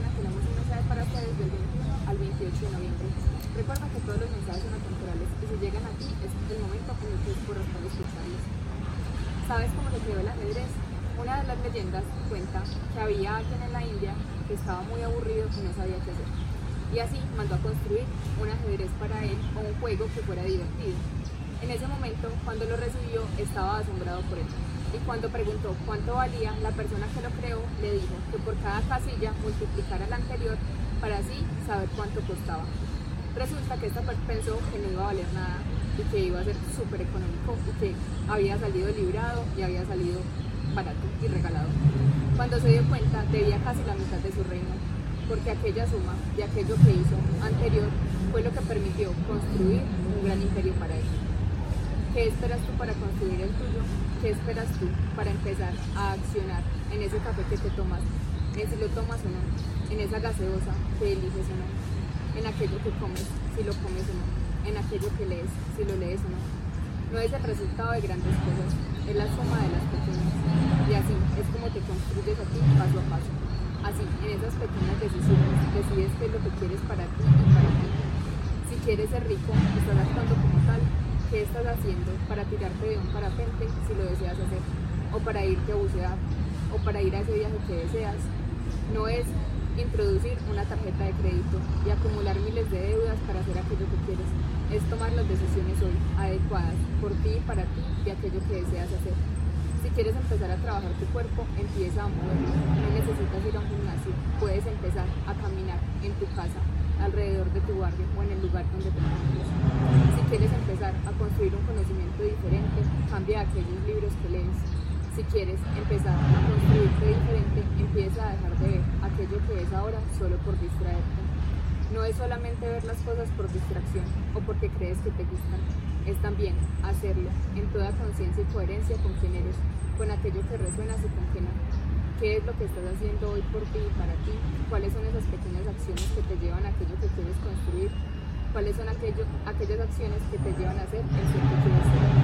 semana tenemos un mensaje para ustedes del 21 al 28 de noviembre. Recuerda que todos los mensajes son atemporales y si llegan a ti es el momento en el que es correcto escucharlos. ¿Sabes cómo se creó el ajedrez? Una de las leyendas cuenta que había alguien en la India que estaba muy aburrido y no sabía qué hacer. Y así mandó a construir un ajedrez para él o un juego que fuera divertido. En ese momento, cuando lo recibió, estaba asombrado por él. Y cuando preguntó cuánto valía, la persona que lo creó le dijo que por cada casilla multiplicara la anterior para así saber cuánto costaba. Resulta que esta pensó que no iba a valer nada y que iba a ser súper económico y que había salido librado y había salido barato y regalado. Cuando se dio cuenta, debía casi la mitad de su reino, porque aquella suma de aquello que hizo anterior fue lo que permitió construir un gran imperio para él. ¿Qué esperas tú para construir el tuyo? ¿Qué esperas tú para empezar a accionar en ese café que te tomas, en si lo tomas o no, en esa gaseosa que eliges o no, en aquello que comes, si lo comes o no, en aquello que lees, si lo lees o no? No es el resultado de grandes cosas, es la suma de las pequeñas. Y así es como te construyes a ti paso a paso. Así, en esas pequeñas decisiones, decides qué es lo que quieres para ti y para ti. Si quieres ser rico, estás actuando como. ¿Qué estás haciendo para tirarte de un parapente si lo deseas hacer? O para irte a bucear, o para ir a ese viaje que deseas. No es introducir una tarjeta de crédito y acumular miles de deudas para hacer aquello que quieres. Es tomar las decisiones hoy adecuadas por ti y para ti de aquello que deseas hacer. Si quieres empezar a trabajar tu cuerpo, empieza a moverlo. No necesitas ir a un gimnasio. Puedes empezar a caminar en tu casa, alrededor de tu barrio o en el lugar donde te encuentres. Si quieres a construir un conocimiento diferente, cambia aquellos libros que lees. Si quieres empezar a construirte diferente, empieza a dejar de ver aquello que ves ahora solo por distraerte. No es solamente ver las cosas por distracción o porque crees que te gustan, es también hacerlo en toda conciencia y coherencia con quien eres, con aquello que resuenas y con quien no. ¿Qué es lo que estás haciendo hoy por ti y para ti? ¿Cuáles son esas pequeñas acciones que te llevan a aquello que quieres construir? ¿Cuáles son aquello, aquellas acciones que te llevan a hacer el ser que quieres ser?